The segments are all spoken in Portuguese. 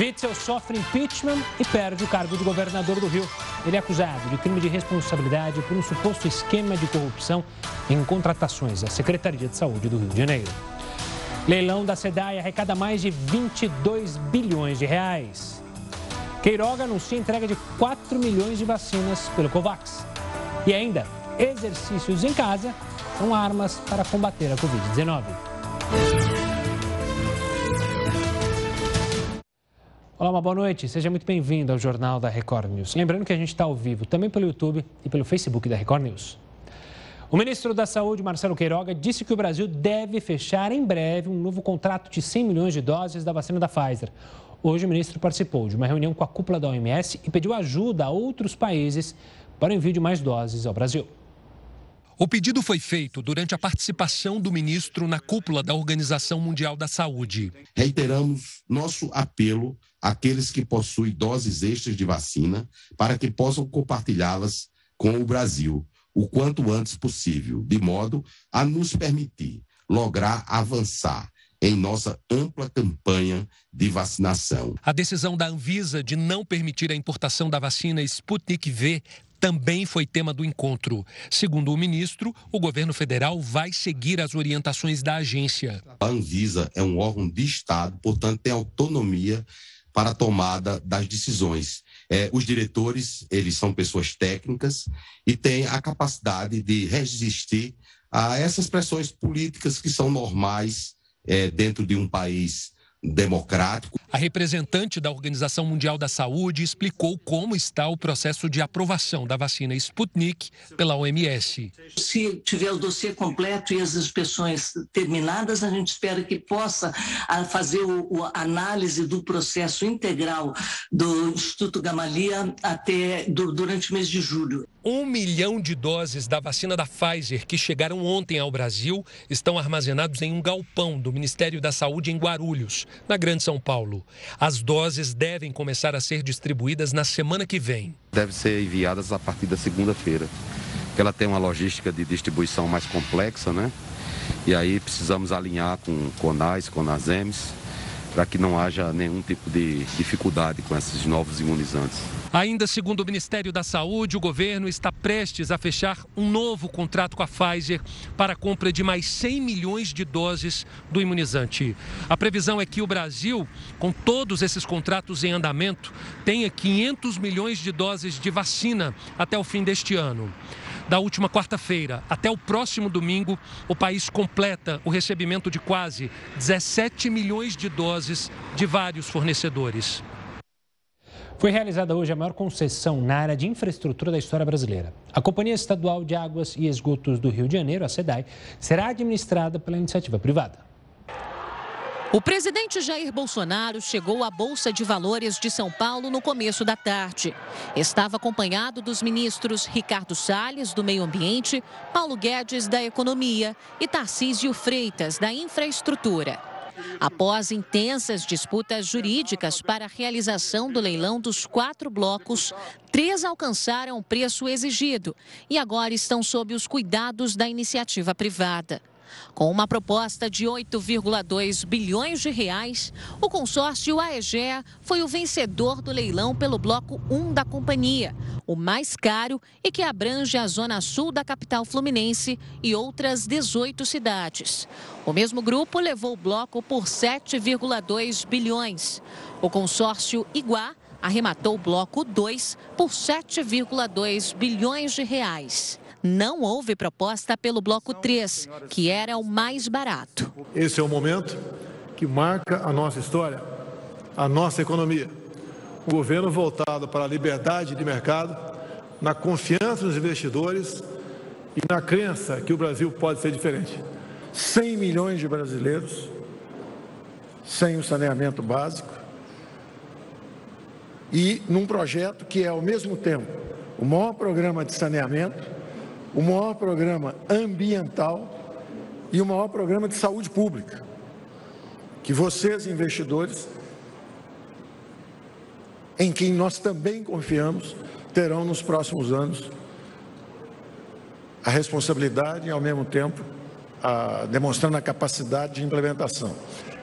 Witzel sofre impeachment e perde o cargo de governador do Rio. Ele é acusado de crime de responsabilidade por um suposto esquema de corrupção em contratações da Secretaria de Saúde do Rio de Janeiro. Leilão da SEDAI arrecada mais de 22 bilhões de reais. Queiroga anuncia entrega de 4 milhões de vacinas pelo COVAX. E ainda, exercícios em casa são armas para combater a Covid-19. Olá, uma boa noite. Seja muito bem-vindo ao Jornal da Record News. Lembrando que a gente está ao vivo também pelo YouTube e pelo Facebook da Record News. O ministro da Saúde, Marcelo Queiroga, disse que o Brasil deve fechar em breve um novo contrato de 100 milhões de doses da vacina da Pfizer. Hoje, o ministro participou de uma reunião com a cúpula da OMS e pediu ajuda a outros países para o envio de mais doses ao Brasil. O pedido foi feito durante a participação do ministro na cúpula da Organização Mundial da Saúde. Reiteramos nosso apelo àqueles que possuem doses extras de vacina para que possam compartilhá-las com o Brasil o quanto antes possível, de modo a nos permitir lograr avançar em nossa ampla campanha de vacinação. A decisão da Anvisa de não permitir a importação da vacina Sputnik V também foi tema do encontro. Segundo o ministro, o governo federal vai seguir as orientações da agência. A Anvisa é um órgão de Estado, portanto, tem autonomia para a tomada das decisões. É, os diretores, eles são pessoas técnicas e têm a capacidade de resistir a essas pressões políticas que são normais é, dentro de um país democrático. A representante da Organização Mundial da Saúde explicou como está o processo de aprovação da vacina Sputnik pela OMS. Se tiver o dossiê completo e as inspeções terminadas, a gente espera que possa ah, fazer a análise do processo integral do Instituto Gamaleya até durante o mês de julho. Um milhão de doses da vacina da Pfizer que chegaram ontem ao Brasil estão armazenados em um galpão do Ministério da Saúde em Guarulhos, na Grande São Paulo. As doses devem começar a ser distribuídas na semana que vem. Devem ser enviadas a partir da segunda-feira, ela tem uma logística de distribuição mais complexa, né? E aí precisamos alinhar com CONAS, CONASEMS, para que não haja nenhum tipo de dificuldade com esses novos imunizantes. Ainda segundo o Ministério da Saúde, o governo está prestes a fechar um novo contrato com a Pfizer para a compra de mais 100 milhões de doses do imunizante. A previsão é que o Brasil, com todos esses contratos em andamento, tenha 500 milhões de doses de vacina até o fim deste ano. Da última quarta-feira até o próximo domingo, o país completa o recebimento de quase 17 milhões de doses de vários fornecedores. Foi realizada hoje a maior concessão na área de infraestrutura da história brasileira. A Companhia Estadual de Águas e Esgotos do Rio de Janeiro, a SEDAI, será administrada pela iniciativa privada. O presidente Jair Bolsonaro chegou à Bolsa de Valores de São Paulo no começo da tarde. Estava acompanhado dos ministros Ricardo Salles, do Meio Ambiente, Paulo Guedes, da Economia e Tarcísio Freitas, da Infraestrutura. Após intensas disputas jurídicas para a realização do leilão dos quatro blocos, três alcançaram o preço exigido e agora estão sob os cuidados da iniciativa privada. Com uma proposta de 8,2 bilhões de reais, o consórcio AEGEA foi o vencedor do leilão pelo bloco 1 da companhia, o mais caro e que abrange a zona sul da capital fluminense e outras 18 cidades. O mesmo grupo levou o bloco por 7,2 bilhões. O consórcio Iguá arrematou o bloco 2 por 7,2 bilhões de reais não houve proposta pelo bloco 3, que era o mais barato. Esse é o momento que marca a nossa história, a nossa economia. O governo voltado para a liberdade de mercado, na confiança dos investidores e na crença que o Brasil pode ser diferente. 100 milhões de brasileiros sem o saneamento básico e num projeto que é, ao mesmo tempo, o maior programa de saneamento o maior programa ambiental e o maior programa de saúde pública, que vocês, investidores, em quem nós também confiamos, terão nos próximos anos a responsabilidade e, ao mesmo tempo, a, demonstrando a capacidade de implementação.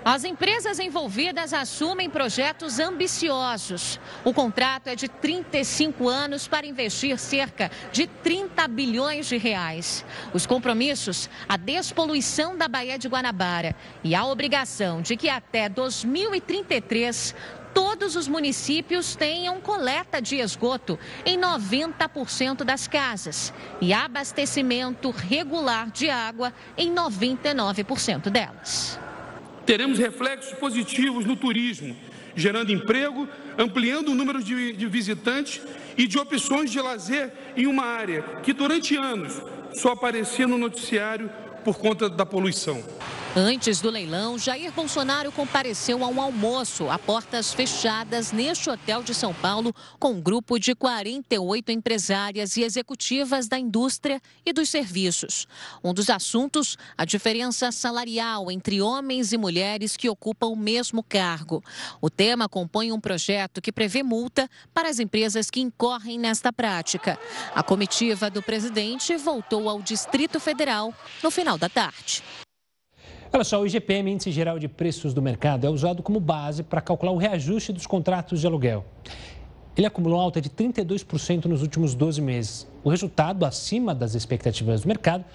As empresas envolvidas assumem projetos ambiciosos. O contrato é de 35 anos para investir cerca de 30 bilhões de reais. Os compromissos, a despoluição da Baía de Guanabara e a obrigação de que até 2033 todos os municípios tenham coleta de esgoto em 90% das casas e abastecimento regular de água em 99% delas. Teremos reflexos positivos no turismo, gerando emprego, ampliando o número de, de visitantes e de opções de lazer em uma área que durante anos só aparecia no noticiário por conta da poluição. Antes do leilão, Jair Bolsonaro compareceu a um almoço a portas fechadas neste hotel de São Paulo com um grupo de 48 empresárias e executivas da indústria e dos serviços. Um dos assuntos, a diferença salarial entre homens e mulheres que ocupam o mesmo cargo. O tema compõe um projeto que prevê multa para as empresas que incorrem nesta prática. A comitiva do presidente voltou ao Distrito Federal no final da tarde. Olha só, o IGPM, Índice Geral de Preços do Mercado, é usado como base para calcular o reajuste dos contratos de aluguel. Ele acumulou alta de 32% nos últimos 12 meses. O resultado, acima das expectativas do mercado,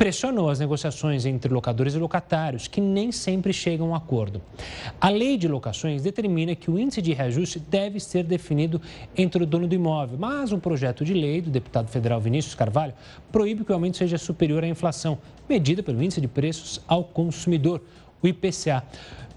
pressionou as negociações entre locadores e locatários, que nem sempre chegam a um acordo. A lei de locações determina que o índice de reajuste deve ser definido entre o dono do imóvel, mas um projeto de lei do deputado federal Vinícius Carvalho proíbe que o aumento seja superior à inflação, medida pelo índice de preços ao consumidor, o IPCA.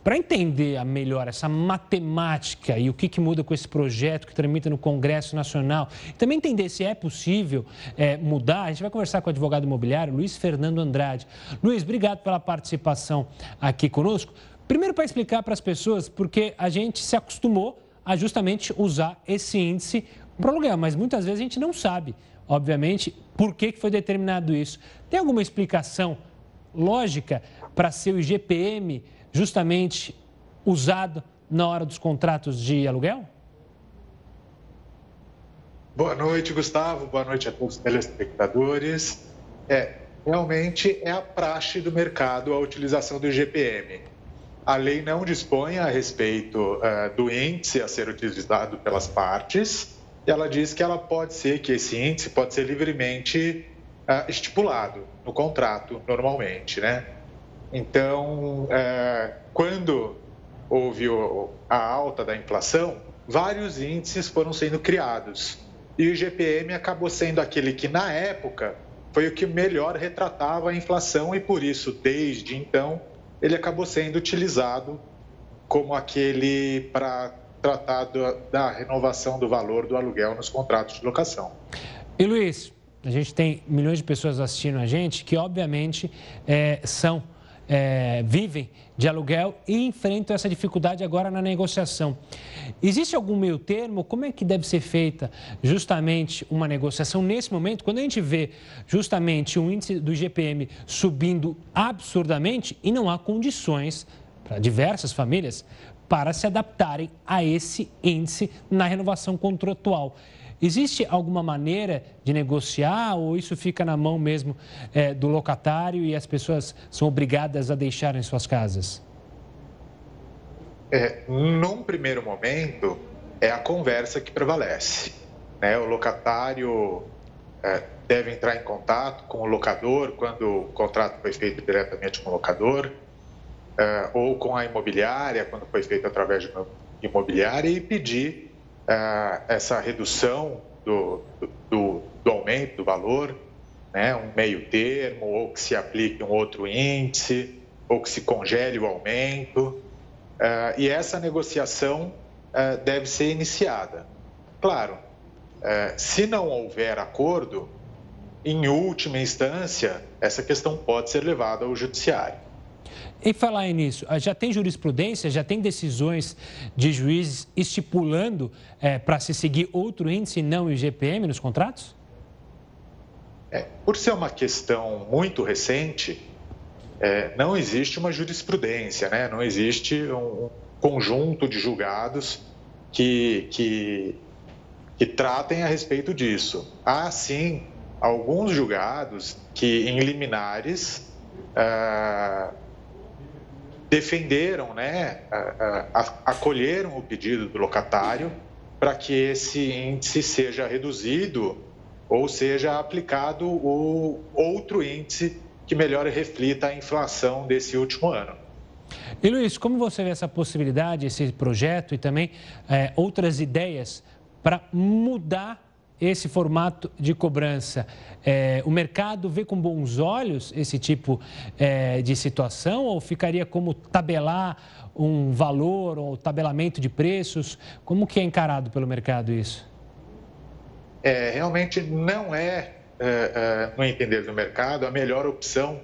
Para entender melhor essa matemática e o que, que, muda com esse projeto que tramita no Congresso Nacional, e também entender se é possível é, mudar, a gente vai conversar com o advogado imobiliário Luiz Fernando Andrade. Luiz, obrigado pela participação aqui conosco. Primeiro, para explicar para as pessoas, porque a gente se acostumou a justamente usar esse índice para aluguel, mas muitas vezes a gente não sabe, obviamente, por que, que foi determinado isso. Tem alguma explicação lógica para ser o IGPM justamente usado na hora dos contratos de aluguel? Boa noite, Gustavo. Boa noite a todos os telespectadores. É, realmente é a praxe do mercado a utilização do IGPM. A lei não dispõe a respeito uh, do índice a ser utilizado pelas partes. Ela diz que ela pode ser que esse índice pode ser livremente uh, estipulado no contrato normalmente, né? Então, é, quando houve a alta da inflação, vários índices foram sendo criados. E o IGPM acabou sendo aquele que, na época, foi o que melhor retratava a inflação e, por isso, desde então, ele acabou sendo utilizado como aquele para tratar da renovação do valor do aluguel nos contratos de locação. E Luiz, a gente tem milhões de pessoas assistindo a gente que, obviamente, é, são é, vivem de aluguel e enfrentam essa dificuldade agora na negociação. Existe algum meio termo? Como é que deve ser feita justamente uma negociação nesse momento, quando a gente vê justamente o índice do GPM subindo absurdamente e não há condições para diversas famílias para se adaptarem a esse índice na renovação contratual. Existe alguma maneira de negociar ou isso fica na mão mesmo é, do locatário e as pessoas são obrigadas a deixarem suas casas? É, num primeiro momento, é a conversa que prevalece. Né? O locatário é, deve entrar em contato com o locador quando o contrato foi feito diretamente com o locador, é, ou com a imobiliária quando foi feito através de uma imobiliária e pedir essa redução do, do, do, aumento do valor, né, um meio termo, ou que se aplique um outro índice, ou que se congele o aumento. É, e essa negociação é, deve ser iniciada. Claro, se não houver acordo, em última instância, essa questão pode ser levada ao judiciário. Em falar nisso, ah, já tem jurisprudência, já tem decisões de juízes estipulando é, para se seguir outro índice não o IGPM nos contratos? É, por ser uma questão muito recente, é, não existe uma jurisprudência, né? não existe um conjunto de julgados que, que, que tratem a respeito disso. Há, sim, alguns julgados que, em liminares, ah, defenderam, né, acolheram o pedido do locatário para que esse índice seja reduzido ou seja aplicado o outro índice que melhor reflita a inflação desse último ano. E Luiz, como você vê essa possibilidade, esse projeto e também é, outras ideias para mudar esse formato de cobrança? É, o mercado vê com bons olhos esse tipo é, de situação ou ficaria como tabelar um valor ou tabelamento de preços? Como que é encarado pelo mercado isso? É, realmente não é, é, é no entender do mercado, a melhor opção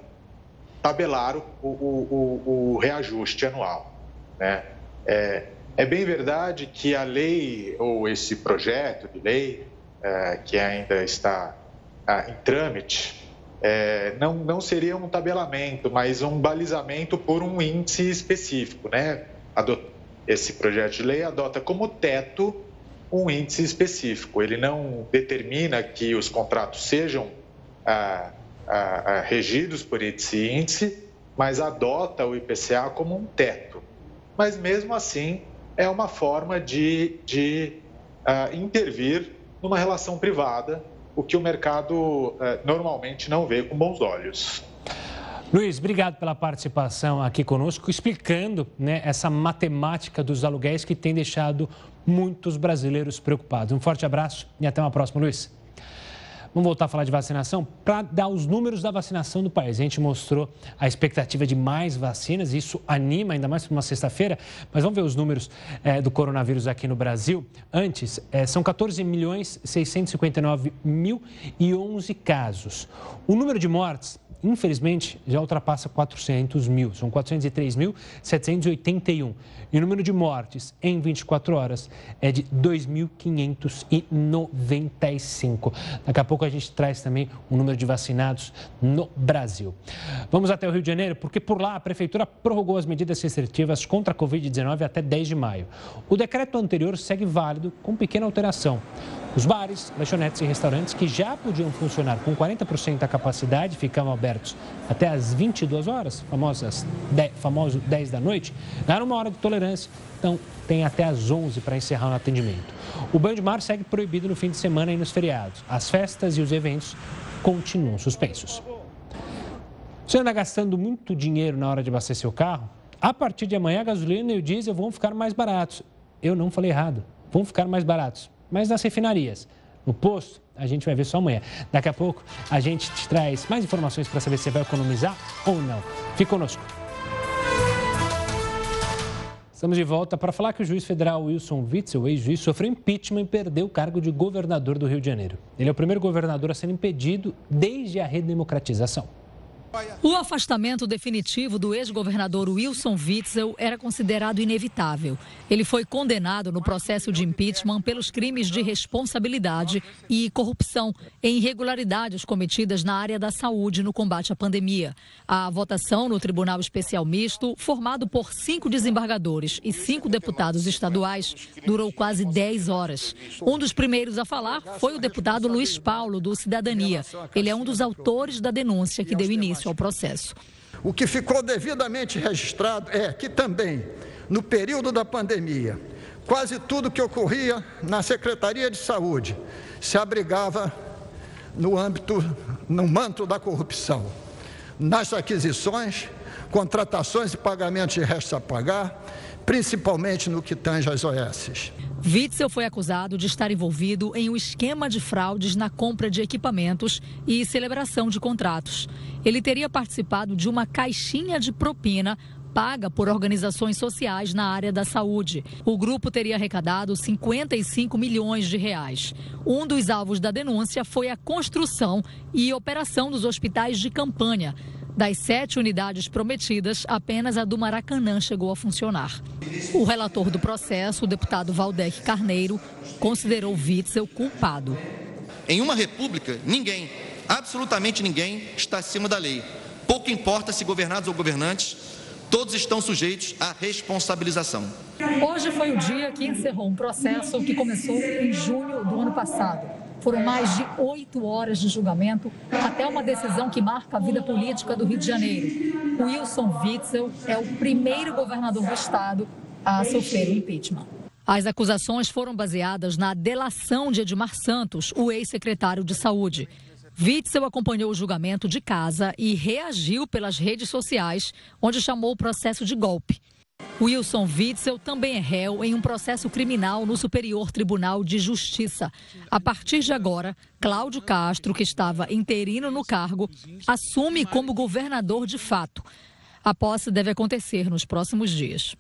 tabelar o, o, o, o reajuste anual. Né? É, é, bem verdade que a lei, ou esse projeto de lei, que ainda está é, em trâmite, é, não, não seria um tabelamento, mas um balizamento por um índice específico. Né? Esse projeto de lei adota como teto um índice específico. Ele não determina que os contratos sejam ah, ah, ah, regidos por esse índice, mas adota o IPCA como um teto. Mas mesmo assim, é uma forma de, de ah, intervir numa relação privada, o que o mercado ah, normalmente não vê com bons olhos. Luiz, obrigado pela participação aqui conosco, explicando né, essa matemática dos aluguéis que tem deixado muitos brasileiros preocupados. Um forte abraço e até uma próxima, Luiz. Vamos voltar a falar de vacinação para dar os números da vacinação do país. A gente mostrou a expectativa de mais vacinas, isso anima ainda mais para uma sexta-feira. Mas vamos ver os números é, do coronavírus aqui no Brasil. Antes, é, são 14 milhões 659 mil e 11 casos. O número de mortes infelizmente, já ultrapassa 400 mil. São 403.781. E o número de mortes em 24 horas é de 2.595. Daqui a pouco a gente traz também o número de vacinados no Brasil. Vamos até o Rio de Janeiro, porque por lá a Prefeitura prorrogou as medidas restritivas contra a Covid-19 até 10 de maio. O decreto anterior segue válido, com pequena alteração. Os bares, lanchonetes e restaurantes que já podiam funcionar com 40% da capacidade ficavam abertos até às 22 horas, famosas 10, famoso 10 da noite, ganharam uma hora de tolerância, então tem até às 11 para encerrar o atendimento. O banho de mar segue proibido no fim de semana e nos feriados. As festas e os eventos continuam suspensos. Você anda gastando muito dinheiro na hora de abastecer o carro? A partir de amanhã, a gasolina e o diesel vão ficar mais baratos. Eu não falei errado, vão ficar mais baratos mas nas refinarias. No posto, a gente vai ver só amanhã. Daqui a pouco, a gente te traz mais informações para saber se você vai economizar ou não. Fique conosco. Estamos de volta para falar que o juiz federal Wilson Witzel, ex-juiz, sofreu impeachment e perdeu o cargo de governador do Rio de Janeiro. Ele é o primeiro governador a ser impedido desde a redemocratização. O afastamento definitivo do ex-governador Wilson Witzel era considerado inevitável. Ele foi condenado no processo de impeachment pelos crimes de responsabilidade e corrupção em irregularidades cometidas na área da saúde no combate à pandemia. A votação no Tribunal Especial Misto, formado por cinco desembargadores e cinco deputados estaduais, durou quase 10 horas. Um dos primeiros a falar foi o deputado Luiz Paulo, do Cidadania. Ele é um dos autores da denúncia que deu início início ao processo. O que ficou devidamente registrado é que também, no período da pandemia, quase tudo que ocorria na Secretaria de Saúde se abrigava no âmbito, no manto da corrupção. Nas aquisições, contratações e pagamentos de restos a pagar, principalmente no que tange às OS. Witzel foi acusado de estar envolvido em um esquema de fraudes na compra de equipamentos e celebração de contratos. Ele teria participado de uma caixinha de propina paga por organizações sociais na área da saúde. O grupo teria arrecadado 55 milhões de reais. Um dos alvos da denúncia foi a construção e operação dos hospitais de campanha. Das sete unidades prometidas, apenas a do Maracanã chegou a funcionar. O relator do processo, o deputado Valdec Carneiro, considerou Witzel culpado. Em uma república, ninguém, absolutamente ninguém, está acima da lei. Pouco importa se governados ou governantes, todos estão sujeitos à responsabilização. Hoje foi o dia que encerrou um processo que começou em junho do ano passado. Foram mais de oito horas de julgamento até uma decisão que marca a vida política do Rio de Janeiro. Wilson Witzel é o primeiro governador do estado a sofrer o impeachment. As acusações foram baseadas na delação de Edmar Santos, o ex-secretário de Saúde. Witzel acompanhou o julgamento de casa e reagiu pelas redes sociais, onde chamou o processo de golpe. Wilson Witzel também é réu em um processo criminal no Superior Tribunal de Justiça. A partir de agora, Cláudio Castro, que estava interino no cargo, assume como governador de fato. A posse deve acontecer nos próximos dias.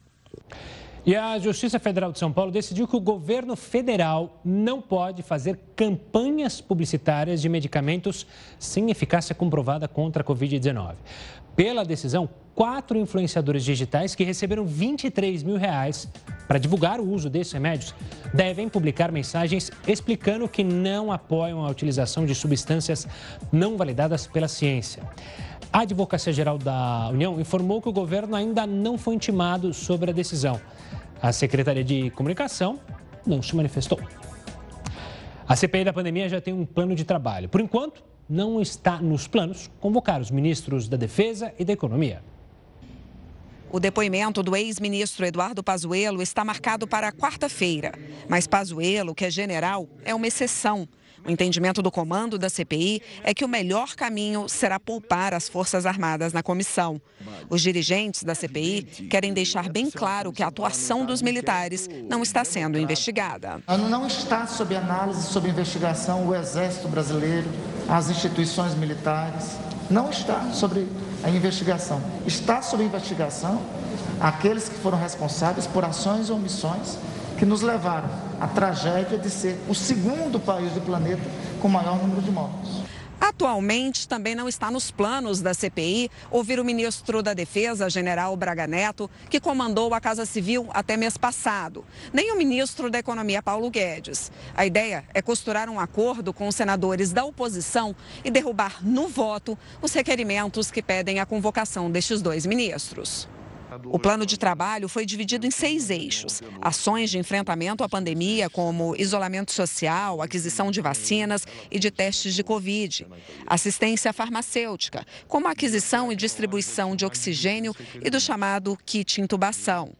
E a Justiça Federal de São Paulo decidiu que o governo federal não pode fazer campanhas publicitárias de medicamentos sem eficácia comprovada contra a Covid-19. Pela decisão, quatro influenciadores digitais que receberam 23 mil reais para divulgar o uso desses remédios devem publicar mensagens explicando que não apoiam a utilização de substâncias não validadas pela ciência. A Advocacia Geral da União informou que o governo ainda não foi intimado sobre a decisão. A Secretaria de Comunicação não se manifestou. A CPI da pandemia já tem um plano de trabalho. Por enquanto, não está nos planos convocar os ministros da Defesa e da Economia. O depoimento do ex-ministro Eduardo Pazuello está marcado para quarta-feira. Mas Pazuello, que é general, é uma exceção. O entendimento do comando da CPI é que o melhor caminho será poupar as Forças Armadas na comissão. Os dirigentes da CPI querem deixar bem claro que a atuação dos militares não está sendo investigada. Não está sob análise, sob investigação o Exército Brasileiro, as instituições militares. Não está sobre a investigação. Está sob investigação aqueles que foram responsáveis por ações ou omissões que nos levaram à tragédia de ser o segundo país do planeta com maior número de mortos. Atualmente, também não está nos planos da CPI ouvir o ministro da Defesa, general Braga Neto, que comandou a Casa Civil até mês passado, nem o ministro da Economia, Paulo Guedes. A ideia é costurar um acordo com os senadores da oposição e derrubar no voto os requerimentos que pedem a convocação destes dois ministros. O plano de trabalho foi dividido em seis eixos: ações de enfrentamento à pandemia, como isolamento social, aquisição de vacinas e de testes de Covid, assistência farmacêutica, como aquisição e distribuição de oxigênio e do chamado kit intubação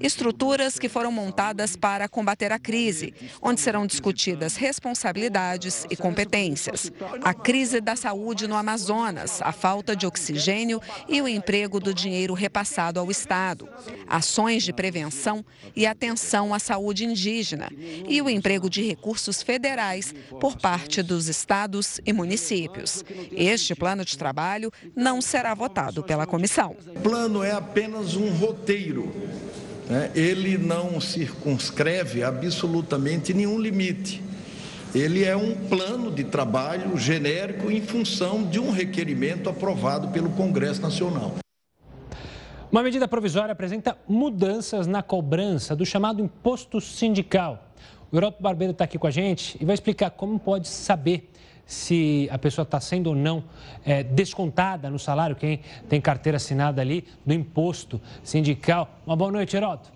estruturas que foram montadas para combater a crise, onde serão discutidas responsabilidades e competências. A crise da saúde no Amazonas, a falta de oxigênio e o emprego do dinheiro repassado ao Estado, ações de prevenção e atenção à saúde indígena e o emprego de recursos federais por parte dos estados e municípios. Este plano de trabalho não será votado pela comissão. O plano é apenas um roteiro né, ele não circunscreve absolutamente nenhum limite. Ele é um plano de trabalho genérico em função de um requerimento aprovado pelo Congresso Nacional. Uma medida provisória apresenta mudanças na cobrança do chamado imposto sindical. O Euroto Barbeiro está aqui com a gente e vai explicar como pode saber se a pessoa está sendo ou não é, descontada no salário, quem tem carteira assinada ali, do imposto sindical. Uma boa noite, Heroto.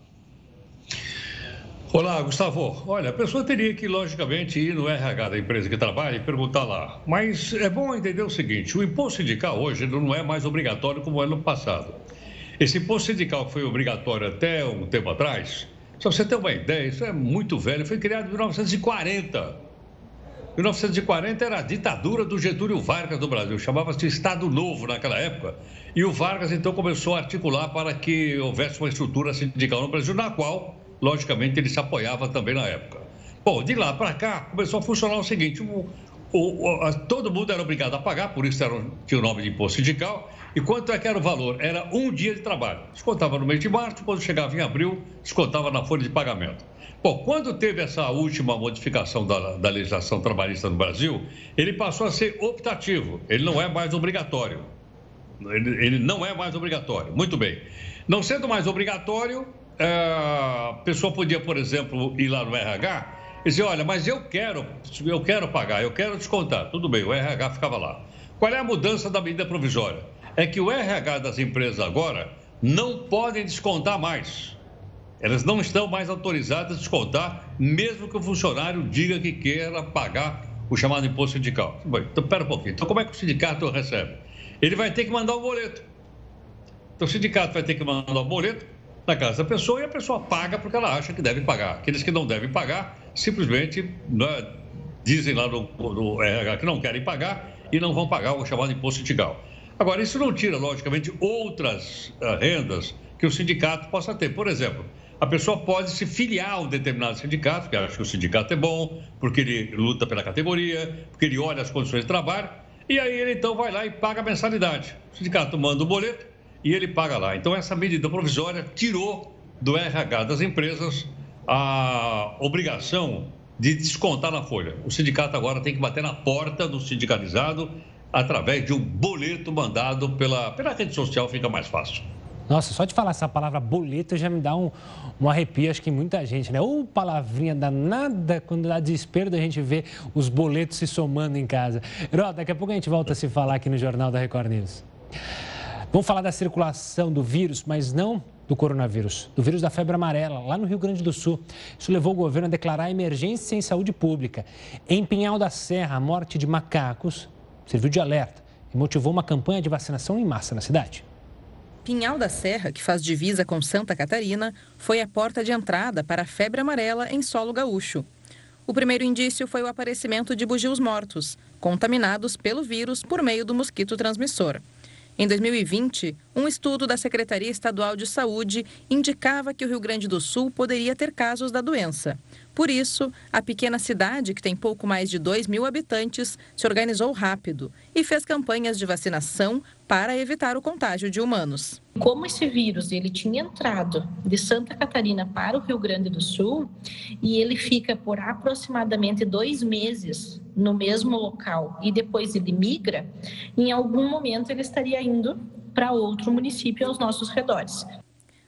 Olá, Gustavo. Olha, a pessoa teria que, logicamente, ir no RH da empresa que trabalha e perguntar lá. Mas é bom entender o seguinte: o imposto sindical hoje não é mais obrigatório como era no passado. Esse imposto sindical que foi obrigatório até um tempo atrás, só você ter uma ideia, isso é muito velho, foi criado em 1940. 1940 era a ditadura do Getúlio Vargas do Brasil, chamava-se Estado Novo naquela época. E o Vargas então começou a articular para que houvesse uma estrutura sindical no Brasil, na qual, logicamente, ele se apoiava também na época. Bom, de lá para cá começou a funcionar o seguinte: o, o, a, todo mundo era obrigado a pagar, por isso era, tinha o nome de imposto sindical. E quanto é que era o valor? Era um dia de trabalho. Descontava no mês de março, quando chegava em abril, descontava na folha de pagamento. Bom, quando teve essa última modificação da, da legislação trabalhista no Brasil, ele passou a ser optativo, ele não é mais obrigatório. Ele, ele não é mais obrigatório. Muito bem. Não sendo mais obrigatório, é, a pessoa podia, por exemplo, ir lá no RH e dizer, olha, mas eu quero, eu quero pagar, eu quero descontar. Tudo bem, o RH ficava lá. Qual é a mudança da medida provisória? É que o RH das empresas agora não podem descontar mais. Elas não estão mais autorizadas a descontar, mesmo que o funcionário diga que queira pagar o chamado imposto sindical. Bom, então, pera um pouquinho. Então, como é que o sindicato recebe? Ele vai ter que mandar o boleto. Então, o sindicato vai ter que mandar o boleto na casa da pessoa e a pessoa paga porque ela acha que deve pagar. Aqueles que não devem pagar, simplesmente né, dizem lá no, no RH que não querem pagar e não vão pagar o chamado imposto sindical. Agora, isso não tira, logicamente, outras uh, rendas que o sindicato possa ter. Por exemplo, a pessoa pode se filiar a um determinado sindicato, porque acha que o sindicato é bom, porque ele luta pela categoria, porque ele olha as condições de trabalho, e aí ele então vai lá e paga a mensalidade. O sindicato manda o boleto e ele paga lá. Então, essa medida provisória tirou do RH das empresas a obrigação de descontar na folha. O sindicato agora tem que bater na porta do sindicalizado através de um boleto mandado pela, pela rede social, fica mais fácil. Nossa, só de falar essa palavra boleto já me dá um, um arrepio, acho que muita gente, né? Ou palavrinha danada quando dá desespero da gente ver os boletos se somando em casa. Herói, daqui a pouco a gente volta a se falar aqui no Jornal da Record News. Vamos falar da circulação do vírus, mas não do coronavírus, do vírus da febre amarela, lá no Rio Grande do Sul. Isso levou o governo a declarar emergência em saúde pública. Em Pinhal da Serra, a morte de macacos serviu de alerta e motivou uma campanha de vacinação em massa na cidade. Pinhal da Serra, que faz divisa com Santa Catarina, foi a porta de entrada para a febre amarela em solo gaúcho. O primeiro indício foi o aparecimento de bugios mortos, contaminados pelo vírus por meio do mosquito transmissor. Em 2020, um estudo da Secretaria Estadual de Saúde indicava que o Rio Grande do Sul poderia ter casos da doença. Por isso, a pequena cidade, que tem pouco mais de 2 mil habitantes, se organizou rápido e fez campanhas de vacinação para evitar o contágio de humanos. Como esse vírus ele tinha entrado de Santa Catarina para o Rio Grande do Sul e ele fica por aproximadamente dois meses no mesmo local e depois ele migra, em algum momento ele estaria indo para outro município aos nossos redores.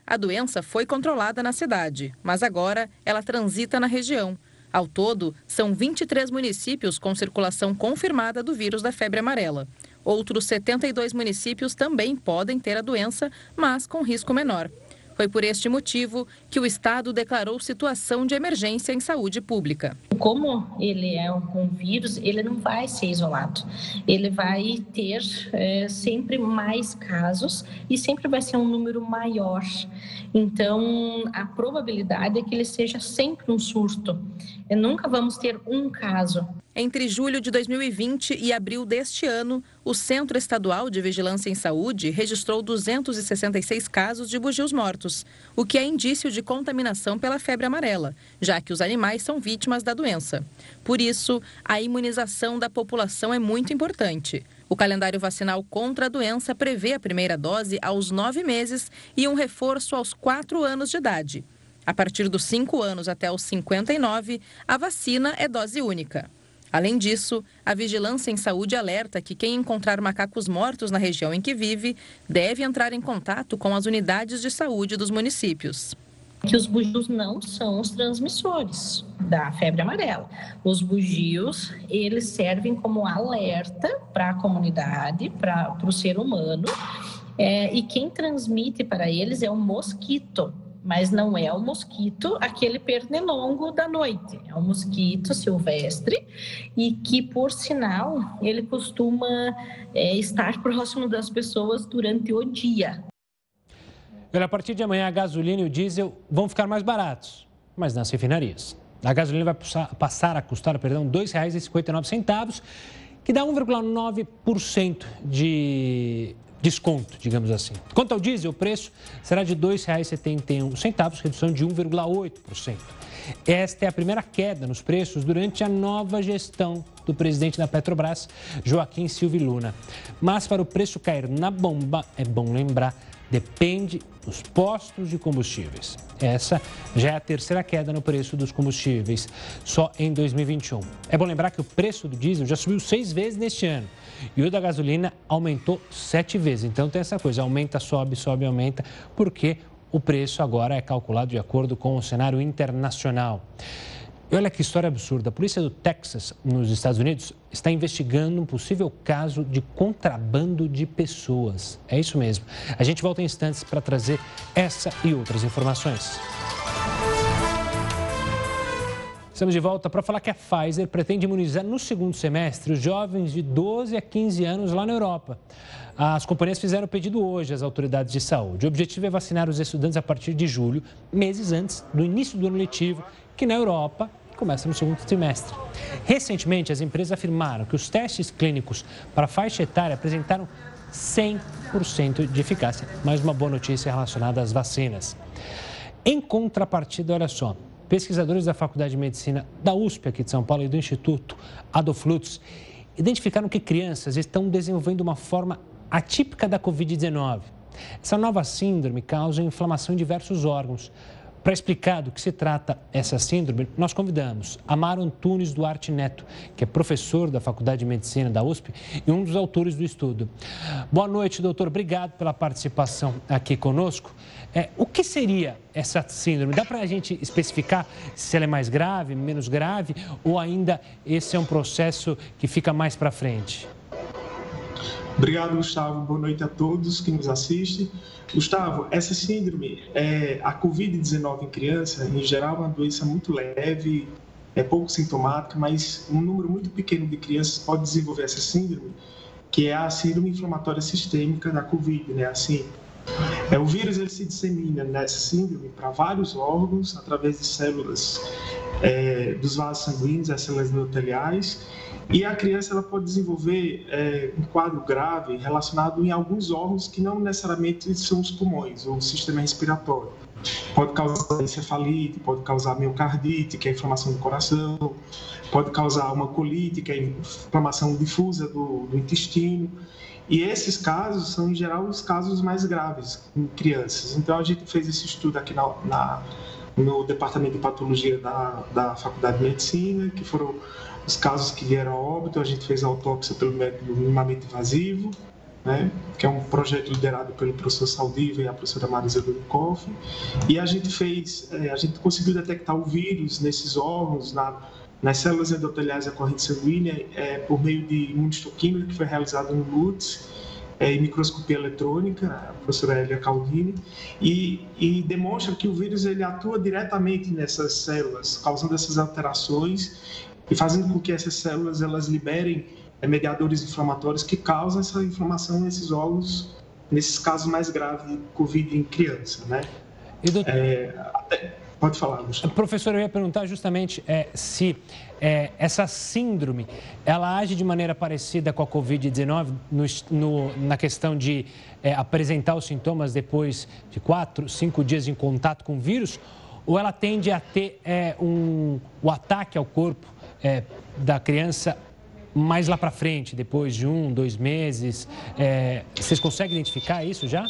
A doença foi controlada na cidade, mas agora ela transita na região. Ao todo, são 23 municípios com circulação confirmada do vírus da febre amarela. Outros 72 municípios também podem ter a doença, mas com risco menor. Foi por este motivo que o Estado declarou situação de emergência em saúde pública. Como ele é um vírus, ele não vai ser isolado. Ele vai ter é, sempre mais casos e sempre vai ser um número maior. Então, a probabilidade é que ele seja sempre um surto. E nunca vamos ter um caso. Entre julho de 2020 e abril deste ano, o Centro Estadual de Vigilância em Saúde registrou 266 casos de bugios mortos, o que é indício de contaminação pela febre amarela, já que os animais são vítimas da doença. Por isso, a imunização da população é muito importante. O calendário vacinal contra a doença prevê a primeira dose aos nove meses e um reforço aos quatro anos de idade. A partir dos cinco anos até os 59, a vacina é dose única. Além disso, a Vigilância em Saúde alerta que quem encontrar macacos mortos na região em que vive deve entrar em contato com as unidades de saúde dos municípios que os bugios não são os transmissores da febre amarela. Os bugios, eles servem como alerta para a comunidade, para o ser humano, é, e quem transmite para eles é o mosquito mas não é o mosquito aquele pernilongo da noite, é um mosquito silvestre e que, por sinal, ele costuma é, estar próximo das pessoas durante o dia. A partir de amanhã a gasolina e o diesel vão ficar mais baratos, mas nas refinarias. A gasolina vai passar a custar, perdão, R$ 2,59, que dá 1,9% de desconto, digamos assim. Quanto ao diesel, o preço será de R$ 2,71, redução de 1,8%. Esta é a primeira queda nos preços durante a nova gestão do presidente da Petrobras, Joaquim Silva Luna. Mas para o preço cair na bomba, é bom lembrar depende dos postos de combustíveis. Essa já é a terceira queda no preço dos combustíveis, só em 2021. É bom lembrar que o preço do diesel já subiu seis vezes neste ano e o da gasolina aumentou sete vezes. Então tem essa coisa, aumenta, sobe, sobe, aumenta, porque o preço agora é calculado de acordo com o cenário internacional. Olha que história absurda. A polícia do Texas, nos Estados Unidos, está investigando um possível caso de contrabando de pessoas. É isso mesmo. A gente volta em instantes para trazer essa e outras informações. Estamos de volta para falar que a Pfizer pretende imunizar no segundo semestre os jovens de 12 a 15 anos lá na Europa. As companhias fizeram o pedido hoje às autoridades de saúde. O objetivo é vacinar os estudantes a partir de julho, meses antes do início do ano letivo, que na Europa começa no segundo trimestre. Recentemente, as empresas afirmaram que os testes clínicos para faixa etária apresentaram 100% de eficácia. Mais uma boa notícia relacionada às vacinas. Em contrapartida, olha só, pesquisadores da Faculdade de Medicina da USP aqui de São Paulo e do Instituto Adolf Lutz identificaram que crianças estão desenvolvendo uma forma atípica da Covid-19. Essa nova síndrome causa inflamação em diversos órgãos. Para explicar do que se trata essa síndrome, nós convidamos Amaro Antunes Duarte Neto, que é professor da Faculdade de Medicina da USP e um dos autores do estudo. Boa noite, doutor. Obrigado pela participação aqui conosco. É, o que seria essa síndrome? Dá para a gente especificar se ela é mais grave, menos grave, ou ainda esse é um processo que fica mais para frente? Obrigado, Gustavo. Boa noite a todos que nos assistem. Gustavo, essa síndrome, é, a Covid-19 em criança, em geral, é uma doença muito leve, é pouco sintomática, mas um número muito pequeno de crianças pode desenvolver essa síndrome, que é a síndrome inflamatória sistêmica da Covid, né? Assim, é, o vírus ele se dissemina nessa síndrome para vários órgãos através de células é, dos vasos sanguíneos, as células endoteliais, e a criança ela pode desenvolver é, um quadro grave relacionado em alguns órgãos que não necessariamente são os pulmões ou o sistema respiratório. Pode causar encefalite, pode causar miocardite, que é inflamação do coração, pode causar uma colite, que é inflamação difusa do, do intestino. E esses casos são, em geral, os casos mais graves em crianças. Então, a gente fez esse estudo aqui na, na no departamento de patologia da, da Faculdade de Medicina, que foram os casos que vieram a óbito, a gente fez autópsia pelo método minimamente invasivo, né, que é um projeto liderado pelo professor Saldiva e a professora Marisa Dudikoff, e a gente fez, é, a gente conseguiu detectar o vírus nesses órgãos, na, nas células endoteliais da corrente sanguínea, é, por meio de imunistoquímica que foi realizado no LUTS, é, em microscopia eletrônica, a professora Elia Caldini, e, e, demonstra que o vírus ele atua diretamente nessas células, causando essas alterações e fazendo com que essas células elas liberem é, mediadores inflamatórios que causam essa inflamação nesses órgãos, nesses casos mais graves de Covid em criança, né? E doutor... é, até, pode falar, Gustavo. Professor, eu ia perguntar justamente é, se é, essa síndrome, ela age de maneira parecida com a Covid-19 no, no, na questão de é, apresentar os sintomas depois de quatro, cinco dias em contato com o vírus, ou ela tende a ter é, um, o ataque ao corpo é, da criança mais lá para frente, depois de um, dois meses? É, vocês conseguem identificar isso já?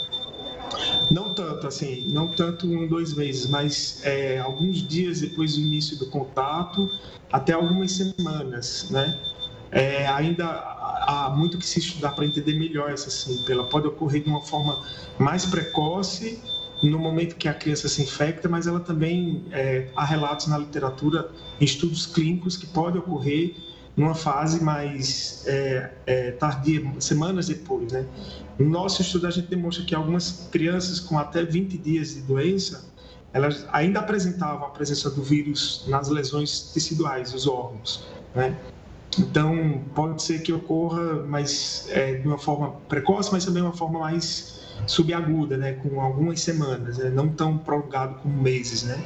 Não tanto, assim, não tanto um, dois meses, mas é, alguns dias depois do início do contato, até algumas semanas, né? É, ainda há muito que se estudar para entender melhor essa síndrome. Ela pode ocorrer de uma forma mais precoce no momento que a criança se infecta, mas ela também é, há relatos na literatura, em estudos clínicos, que pode ocorrer numa fase mais é, é, tardia, semanas depois. Né? No nosso estudo, a gente demonstra que algumas crianças com até 20 dias de doença, elas ainda apresentavam a presença do vírus nas lesões teciduais, os órgãos. Né? Então, pode ser que ocorra mas, é, de uma forma precoce, mas também uma forma mais subaguda, né, com algumas semanas, né, não tão prolongado como meses, né.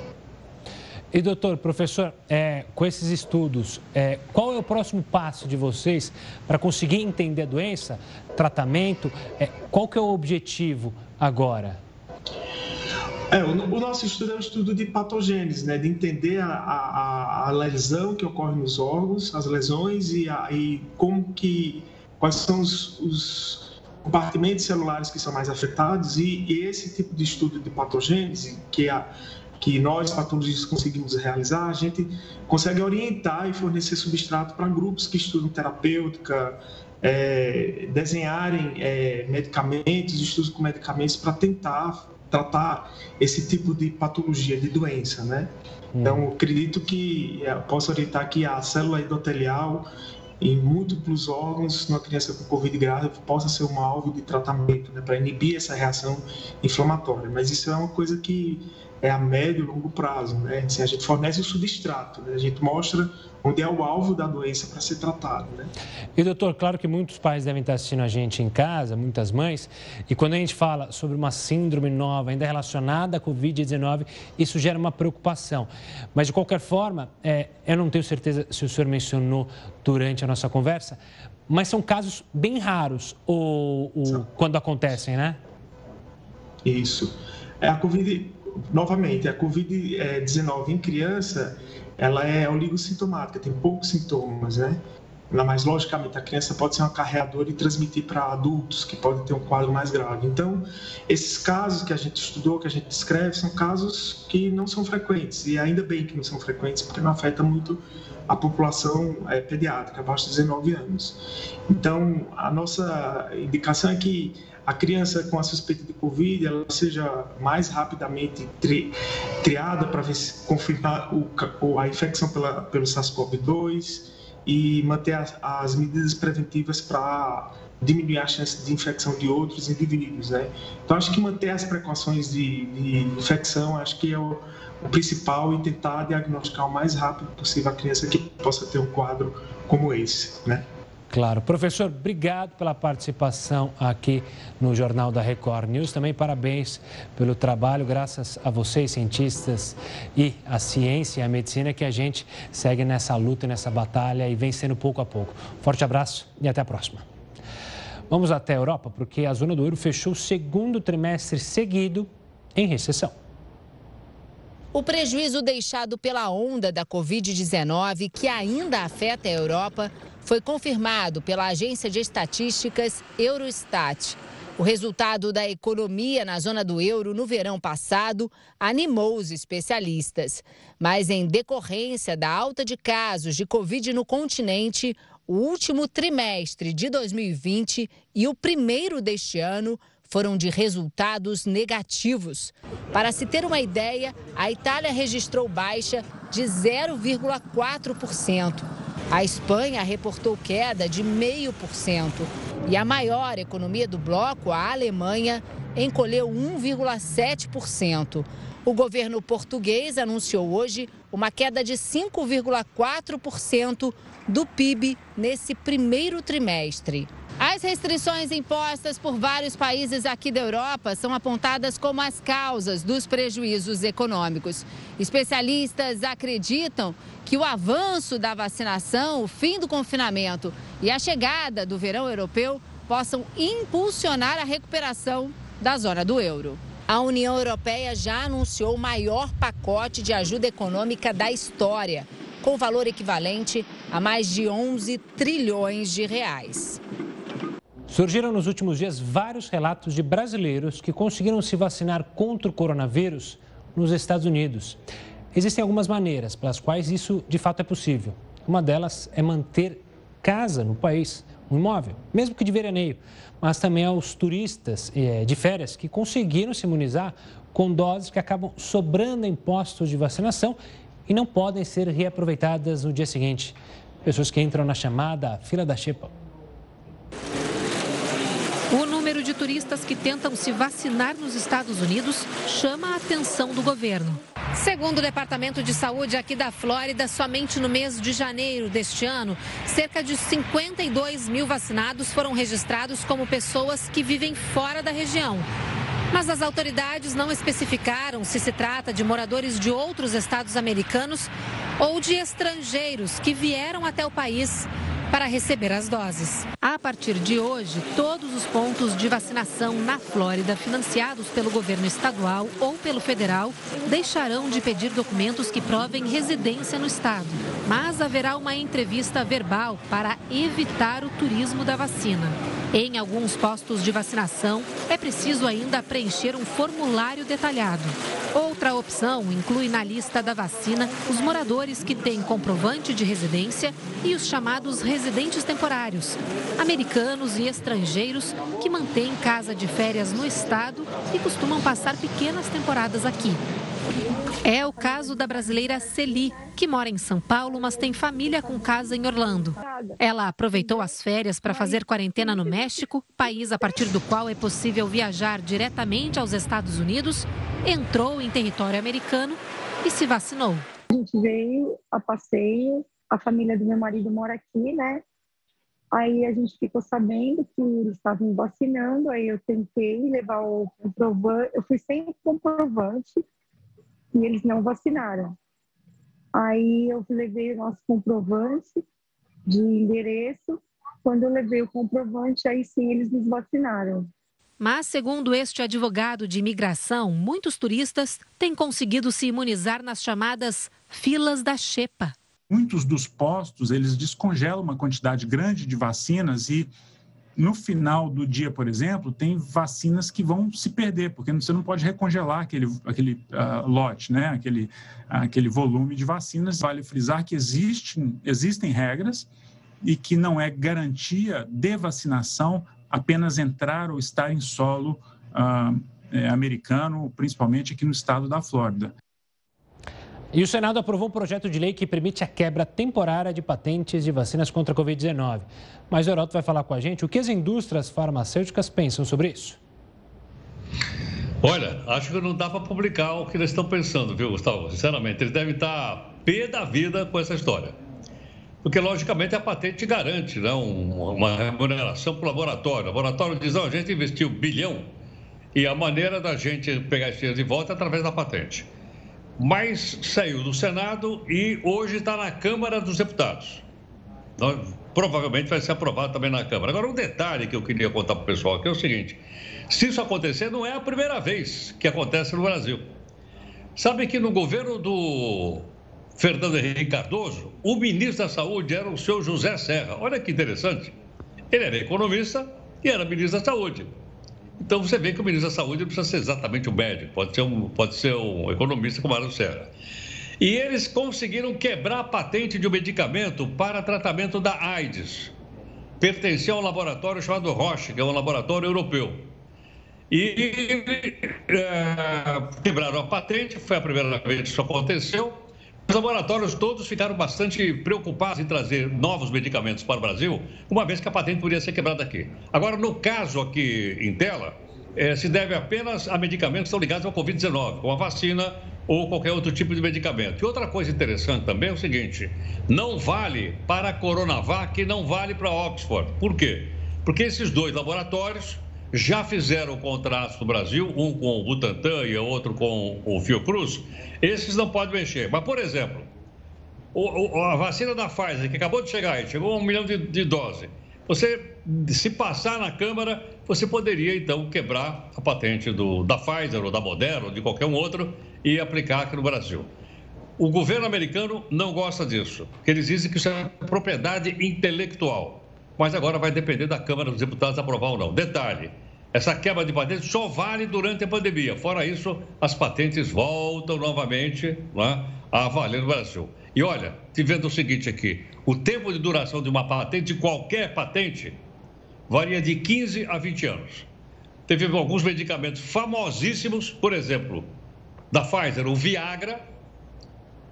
E doutor, professor, é, com esses estudos, é, qual é o próximo passo de vocês para conseguir entender a doença, tratamento? É, qual que é o objetivo agora? É, o, o, nosso estudo é um estudo de patogênese, né, de entender a, a, a lesão que ocorre nos órgãos, as lesões e, a, e como que quais são os, os compartimentos celulares que são mais afetados e, e esse tipo de estudo de patogênese que a que nós patologistas conseguimos realizar, a gente consegue orientar e fornecer substrato para grupos que estudam terapêutica, é, desenharem é, medicamentos, estudos com medicamentos para tentar tratar esse tipo de patologia, de doença, né? Então, acredito que é, posso orientar que a célula endotelial em múltiplos órgãos numa criança com Covid grave possa ser um alvo de tratamento, né, para inibir essa reação inflamatória. Mas isso é uma coisa que é a médio e longo prazo. Né? Assim, a gente fornece o substrato, né? a gente mostra onde é o alvo da doença para ser tratado. Né? E, doutor, claro que muitos pais devem estar assistindo a gente em casa, muitas mães, e quando a gente fala sobre uma síndrome nova, ainda relacionada à Covid-19, isso gera uma preocupação. Mas, de qualquer forma, é, eu não tenho certeza se o senhor mencionou durante a nossa conversa, mas são casos bem raros ou, ou quando acontecem, né? Isso. É a Covid, novamente, a Covid-19 em criança, ela é oligossintomática, tem poucos sintomas, né? Mas, logicamente, a criança pode ser uma carreadora e transmitir para adultos que podem ter um quadro mais grave. Então, esses casos que a gente estudou, que a gente descreve, são casos que não são frequentes. E ainda bem que não são frequentes, porque não afeta muito a população é, pediátrica, abaixo de 19 anos. Então, a nossa indicação é que a criança com a suspeita de Covid ela seja mais rapidamente tri, triada para confirmar o, a infecção pela, pelo SARS-CoV-2 e manter as, as medidas preventivas para diminuir a chance de infecção de outros indivíduos, né? Então acho que manter as precauções de, de infecção acho que é o, o principal e tentar diagnosticar o mais rápido possível a criança que possa ter um quadro como esse, né? Claro. Professor, obrigado pela participação aqui no Jornal da Record News. Também parabéns pelo trabalho, graças a vocês, cientistas e a ciência e a medicina, que a gente segue nessa luta, nessa batalha e vencendo pouco a pouco. Forte abraço e até a próxima. Vamos até a Europa, porque a zona do euro fechou o segundo trimestre seguido em recessão. O prejuízo deixado pela onda da Covid-19, que ainda afeta a Europa, foi confirmado pela agência de estatísticas Eurostat. O resultado da economia na zona do euro no verão passado animou os especialistas. Mas, em decorrência da alta de casos de Covid no continente, o último trimestre de 2020 e o primeiro deste ano foram de resultados negativos. Para se ter uma ideia, a Itália registrou baixa de 0,4%. A Espanha reportou queda de 0,5% e a maior economia do bloco, a Alemanha, encolheu 1,7%. O governo português anunciou hoje uma queda de 5,4% do PIB nesse primeiro trimestre. As restrições impostas por vários países aqui da Europa são apontadas como as causas dos prejuízos econômicos. Especialistas acreditam que o avanço da vacinação, o fim do confinamento e a chegada do verão europeu possam impulsionar a recuperação da zona do euro. A União Europeia já anunciou o maior pacote de ajuda econômica da história, com valor equivalente a mais de 11 trilhões de reais. Surgiram nos últimos dias vários relatos de brasileiros que conseguiram se vacinar contra o coronavírus nos Estados Unidos. Existem algumas maneiras pelas quais isso de fato é possível. Uma delas é manter casa no país, um imóvel, mesmo que de veraneio, mas também aos turistas é, de férias que conseguiram se imunizar com doses que acabam sobrando em postos de vacinação e não podem ser reaproveitadas no dia seguinte. Pessoas que entram na chamada fila da xepa. Turistas que tentam se vacinar nos Estados Unidos chama a atenção do governo. Segundo o Departamento de Saúde aqui da Flórida, somente no mês de janeiro deste ano, cerca de 52 mil vacinados foram registrados como pessoas que vivem fora da região. Mas as autoridades não especificaram se se trata de moradores de outros estados americanos ou de estrangeiros que vieram até o país para receber as doses. A partir de hoje, todos os pontos de vacinação na Flórida, financiados pelo governo estadual ou pelo federal, deixarão de pedir documentos que provem residência no estado. Mas haverá uma entrevista verbal para evitar o turismo da vacina. Em alguns postos de vacinação, é preciso ainda preencher um formulário detalhado. Outra opção inclui na lista da vacina os moradores que têm comprovante de residência e os chamados residentes temporários, americanos e estrangeiros que mantêm casa de férias no estado e costumam passar pequenas temporadas aqui. É o caso da brasileira Celi, que mora em São Paulo, mas tem família com casa em Orlando. Ela aproveitou as férias para fazer quarentena no México, país a partir do qual é possível viajar diretamente aos Estados Unidos, entrou em território americano e se vacinou. A gente veio a passeio, a família do meu marido mora aqui, né? Aí a gente ficou sabendo que eles estavam vacinando, aí eu tentei levar o comprovante, eu fui sem comprovante, e eles não vacinaram. Aí eu levei o nosso comprovante de endereço. Quando eu levei o comprovante, aí sim eles nos vacinaram. Mas, segundo este advogado de imigração, muitos turistas têm conseguido se imunizar nas chamadas filas da Xepa. Muitos dos postos, eles descongelam uma quantidade grande de vacinas e no final do dia, por exemplo, tem vacinas que vão se perder, porque você não pode recongelar aquele, aquele uh, lote, né? aquele, aquele volume de vacinas. Vale frisar que existem, existem regras e que não é garantia de vacinação apenas entrar ou estar em solo uh, americano, principalmente aqui no estado da Flórida. E o Senado aprovou um projeto de lei que permite a quebra temporária de patentes de vacinas contra a Covid-19. Mas o Heroto vai falar com a gente o que as indústrias farmacêuticas pensam sobre isso. Olha, acho que não dá para publicar o que eles estão pensando, viu, Gustavo? Sinceramente, eles devem estar pé da vida com essa história. Porque, logicamente, a patente garante né, uma remuneração para o laboratório. O laboratório diz: oh, a gente investiu bilhão e a maneira da gente pegar esse dinheiro de volta é através da patente mas saiu do Senado e hoje está na Câmara dos Deputados. Provavelmente vai ser aprovado também na Câmara. Agora, um detalhe que eu queria contar para o pessoal aqui é o seguinte: se isso acontecer, não é a primeira vez que acontece no Brasil. Sabe que no governo do Fernando Henrique Cardoso, o ministro da Saúde era o seu José Serra. Olha que interessante. Ele era economista e era ministro da Saúde. Então você vê que o ministro da Saúde não precisa ser exatamente um médico, pode ser um, pode ser um economista como Mário Serra. E eles conseguiram quebrar a patente de um medicamento para tratamento da AIDS. Pertencia a um laboratório chamado Roche, que é um laboratório europeu. E é, quebraram a patente, foi a primeira vez que isso aconteceu. Os laboratórios todos ficaram bastante preocupados em trazer novos medicamentos para o Brasil, uma vez que a patente poderia ser quebrada aqui. Agora, no caso aqui em tela, é, se deve apenas a medicamentos que estão ligados ao Covid-19, como a vacina ou qualquer outro tipo de medicamento. E outra coisa interessante também é o seguinte: não vale para a Coronavac, não vale para Oxford. Por quê? Porque esses dois laboratórios já fizeram contratos no Brasil, um com o Butantan e outro com o Fiocruz, esses não podem mexer. Mas, por exemplo, o, o, a vacina da Pfizer, que acabou de chegar aí, chegou a um milhão de, de doses, você, se passar na Câmara, você poderia, então, quebrar a patente do, da Pfizer ou da Moderna ou de qualquer um outro e aplicar aqui no Brasil. O governo americano não gosta disso, porque eles dizem que isso é propriedade intelectual. Mas agora vai depender da Câmara dos Deputados aprovar ou não. Detalhe, essa quebra de patentes só vale durante a pandemia. Fora isso, as patentes voltam novamente né, a valer no Brasil. E olha, te vendo o seguinte aqui: o tempo de duração de uma patente, qualquer patente, varia de 15 a 20 anos. Teve alguns medicamentos famosíssimos, por exemplo, da Pfizer, o Viagra,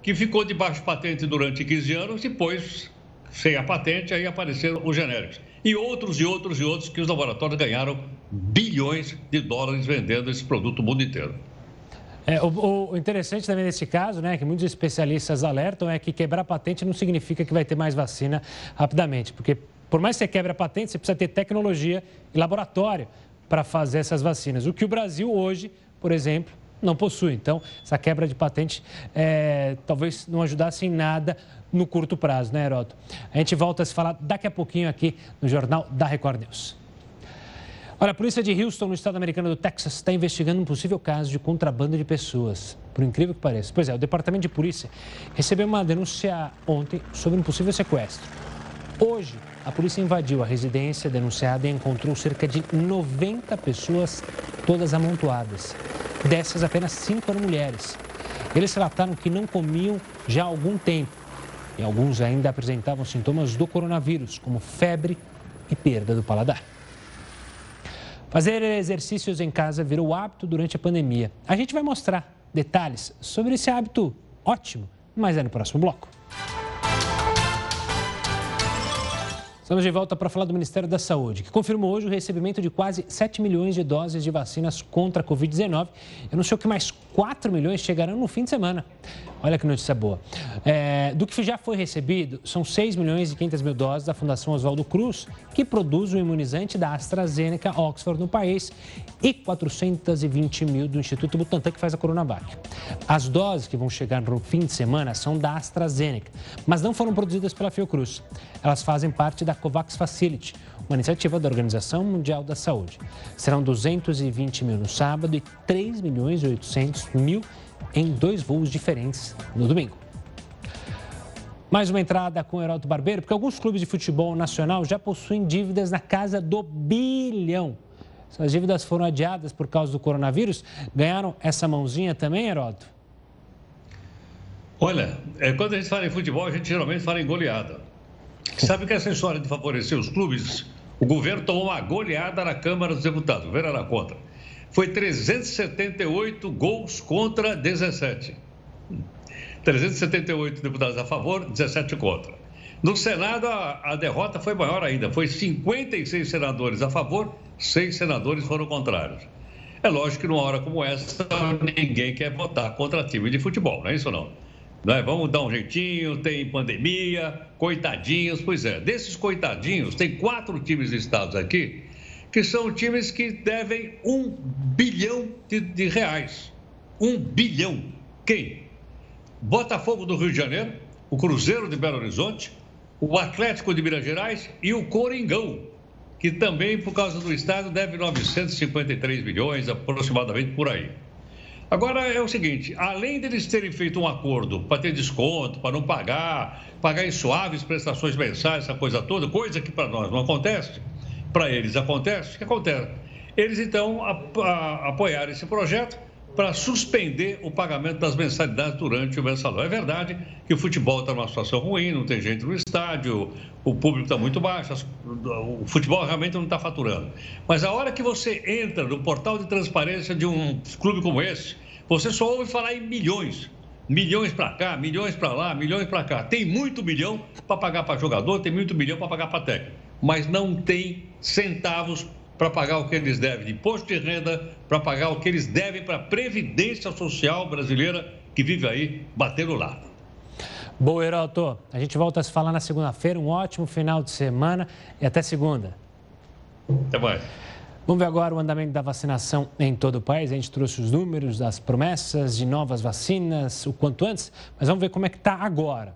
que ficou debaixo de patente durante 15 anos, depois, sem a patente, aí apareceram os genéricos e outros e outros e outros que os laboratórios ganharam bilhões de dólares vendendo esse produto no mundo inteiro. É, o, o, interessante também nesse caso, né, que muitos especialistas alertam, é que quebrar patente não significa que vai ter mais vacina rapidamente, porque por mais que você quebre a patente, você precisa ter tecnologia e laboratório para fazer essas vacinas. O que o Brasil hoje, por exemplo, não possui. Então, essa quebra de patente é, talvez não ajudasse em nada no curto prazo, né, Heroto? A gente volta a se falar daqui a pouquinho aqui no Jornal da Record News. Olha, a polícia de Houston, no estado americano do Texas, está investigando um possível caso de contrabando de pessoas. Por incrível que pareça. Pois é, o departamento de polícia recebeu uma denúncia ontem sobre um possível sequestro. Hoje, a polícia invadiu a residência denunciada e encontrou cerca de 90 pessoas, todas amontoadas. Dessas, apenas cinco eram mulheres. Eles relataram que não comiam já há algum tempo e alguns ainda apresentavam sintomas do coronavírus, como febre e perda do paladar. Fazer exercícios em casa virou hábito durante a pandemia. A gente vai mostrar Detalhes sobre esse hábito ótimo, mas é no próximo bloco. Estamos de volta para falar do Ministério da Saúde, que confirmou hoje o recebimento de quase 7 milhões de doses de vacinas contra a Covid-19 e anunciou que mais 4 milhões chegarão no fim de semana. Olha que notícia boa. É, do que já foi recebido, são 6 milhões e 500 mil doses da Fundação Oswaldo Cruz, que produz o imunizante da AstraZeneca Oxford no país, e 420 mil do Instituto Butantan, que faz a Coronavac. As doses que vão chegar no fim de semana são da AstraZeneca, mas não foram produzidas pela Fiocruz. Elas fazem parte da COVAX Facility, uma iniciativa da Organização Mundial da Saúde. Serão 220 mil no sábado e 3 milhões e 800 mil em dois voos diferentes no domingo. Mais uma entrada com o Heraldo Barbeiro, porque alguns clubes de futebol nacional já possuem dívidas na casa do bilhão. Essas dívidas foram adiadas por causa do coronavírus. Ganharam essa mãozinha também, Heraldo? Olha, é, quando a gente fala em futebol, a gente geralmente fala em goleada. Sabe que essa história de favorecer os clubes, o governo tomou uma goleada na Câmara dos Deputados, o governo era contra foi 378 gols contra 17. 378 deputados a favor, 17 contra. No Senado, a, a, derrota foi maior ainda. Foi 56 senadores a favor, 6 senadores foram contrários. É lógico que numa hora como essa, ninguém quer votar contra time de futebol, não é isso não? não é? Vamos dar um jeitinho, tem pandemia, coitadinhos. Pois é, desses coitadinhos, tem quatro times listados aqui que são times que devem um bilhão de, de reais. Um bilhão. Quem? Botafogo do Rio de Janeiro, o Cruzeiro de Belo Horizonte, o Atlético de Minas Gerais e o Coringão, que também, por causa do Estado, deve 953 milhões, aproximadamente por aí. Agora é o seguinte: além deles terem feito um acordo para ter desconto, para não pagar, pagar em suaves prestações mensais, essa coisa toda, coisa que para nós não acontece, para eles acontece, o que acontece? Eles então apoiaram esse projeto para suspender o pagamento das mensalidades durante o mensalão. É verdade que o futebol está numa situação ruim, não tem gente no estádio, o público está muito baixo, o futebol realmente não está faturando. Mas a hora que você entra no portal de transparência de um clube como esse, você só ouve falar em milhões. Milhões para cá, milhões para lá, milhões para cá. Tem muito milhão para pagar para jogador, tem muito milhão para pagar para técnico mas não tem centavos para pagar o que eles devem de imposto de renda, para pagar o que eles devem para a Previdência Social brasileira, que vive aí batendo lá. Boa, Heroto. A gente volta a se falar na segunda-feira. Um ótimo final de semana e até segunda. Até mais. Vamos ver agora o andamento da vacinação em todo o país. A gente trouxe os números das promessas de novas vacinas o quanto antes, mas vamos ver como é que está agora.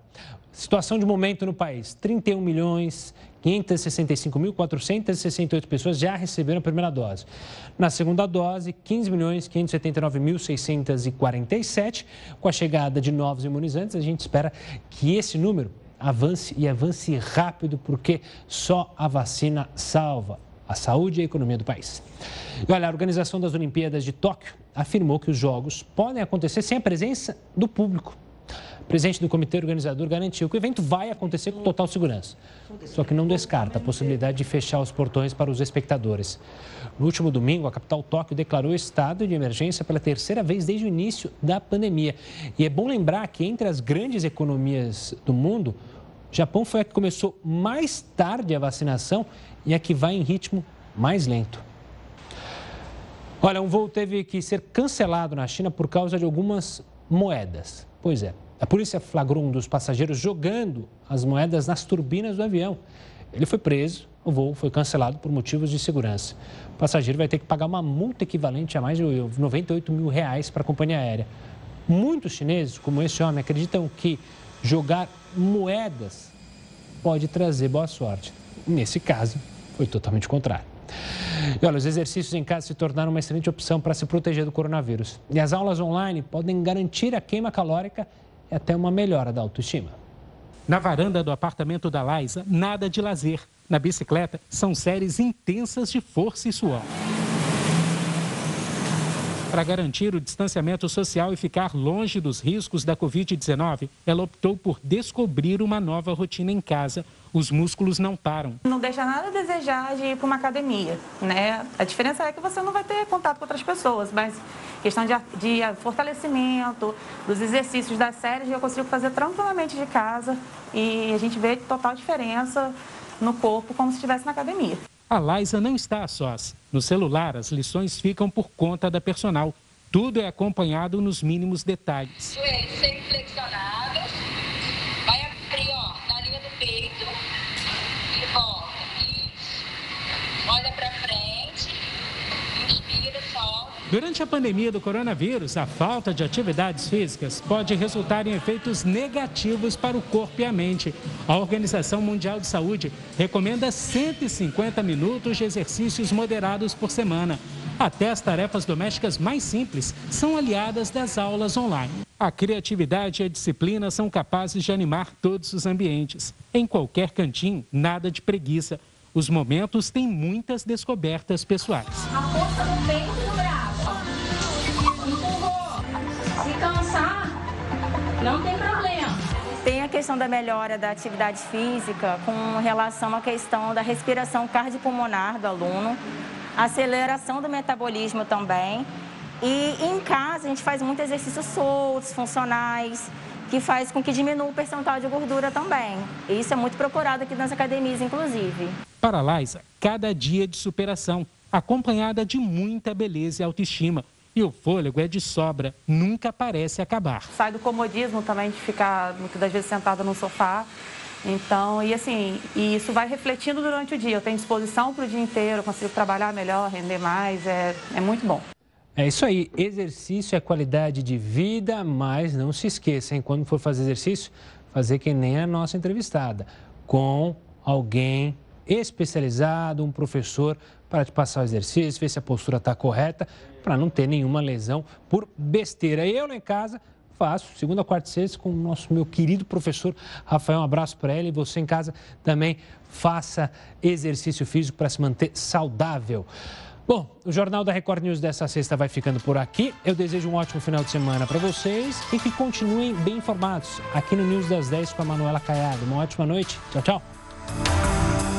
Situação de momento no país: 31 milhões 565.468 pessoas já receberam a primeira dose. Na segunda dose, 15 milhões 579.647. Com a chegada de novos imunizantes, a gente espera que esse número avance e avance rápido, porque só a vacina salva a saúde e a economia do país. E olha, a organização das Olimpíadas de Tóquio afirmou que os Jogos podem acontecer sem a presença do público presidente do comitê organizador garantiu que o evento vai acontecer com total segurança. Só que não descarta a possibilidade de fechar os portões para os espectadores. No último domingo, a capital Tóquio declarou estado de emergência pela terceira vez desde o início da pandemia. E é bom lembrar que entre as grandes economias do mundo, o Japão foi a que começou mais tarde a vacinação e a que vai em ritmo mais lento. Olha, um voo teve que ser cancelado na China por causa de algumas moedas. Pois é, a polícia flagrou um dos passageiros jogando as moedas nas turbinas do avião. Ele foi preso, o voo foi cancelado por motivos de segurança. O passageiro vai ter que pagar uma multa equivalente a mais de 98 mil reais para a companhia aérea. Muitos chineses, como esse homem, acreditam que jogar moedas pode trazer boa sorte. Nesse caso, foi totalmente contrário. E olha, os exercícios em casa se tornaram uma excelente opção para se proteger do coronavírus. E as aulas online podem garantir a queima calórica e até uma melhora da autoestima. Na varanda do apartamento da Laisa, nada de lazer. Na bicicleta, são séries intensas de força e suor. Para garantir o distanciamento social e ficar longe dos riscos da Covid-19, ela optou por descobrir uma nova rotina em casa. Os músculos não param. Não deixa nada a desejar de ir para uma academia, né? A diferença é que você não vai ter contato com outras pessoas, mas questão de, de fortalecimento, dos exercícios das séries, eu consigo fazer tranquilamente de casa e a gente vê total diferença no corpo como se estivesse na academia. A Liza não está a sós. No celular, as lições ficam por conta da personal. Tudo é acompanhado nos mínimos detalhes. Joelhos sempre flexionados. Vai abrir, ó, na linha do peito. E volta. Isso. Olha pra frente. Inspira, solta. Durante a pandemia do coronavírus, a falta de atividades físicas pode resultar em efeitos negativos para o corpo e a mente. A Organização Mundial de Saúde recomenda 150 minutos de exercícios moderados por semana. Até as tarefas domésticas mais simples são aliadas das aulas online. A criatividade e a disciplina são capazes de animar todos os ambientes. Em qualquer cantinho, nada de preguiça. Os momentos têm muitas descobertas pessoais. A força peito não tem problema. Tem a questão da melhora da atividade física com relação à questão da respiração cardiopulmonar do aluno, aceleração do metabolismo também. E em casa a gente faz muitos exercícios soltos, funcionais, que faz com que diminua o percentual de gordura também. E isso é muito procurado aqui nas academias, inclusive. Para a Liza, cada dia de superação, acompanhada de muita beleza e autoestima. E o fôlego é de sobra, nunca parece acabar. Sai do comodismo também de ficar muitas das vezes sentado no sofá. Então, e assim, e isso vai refletindo durante o dia. Eu tenho disposição para o dia inteiro, consigo trabalhar melhor, render mais, é, é muito bom. É isso aí, exercício é qualidade de vida, mas não se esqueça, hein? quando for fazer exercício, fazer que nem a nossa entrevistada, com alguém especializado, um professor, para te passar o exercício, ver se a postura está correta, para não ter nenhuma lesão por besteira. Eu lá em casa faço, segunda, quarta e sexta, com o nosso meu querido professor Rafael, um abraço para ele. E você em casa também faça exercício físico para se manter saudável. Bom, o Jornal da Record News dessa sexta vai ficando por aqui. Eu desejo um ótimo final de semana para vocês e que continuem bem informados aqui no News das 10 com a Manuela Caiado. Uma ótima noite. Tchau, tchau.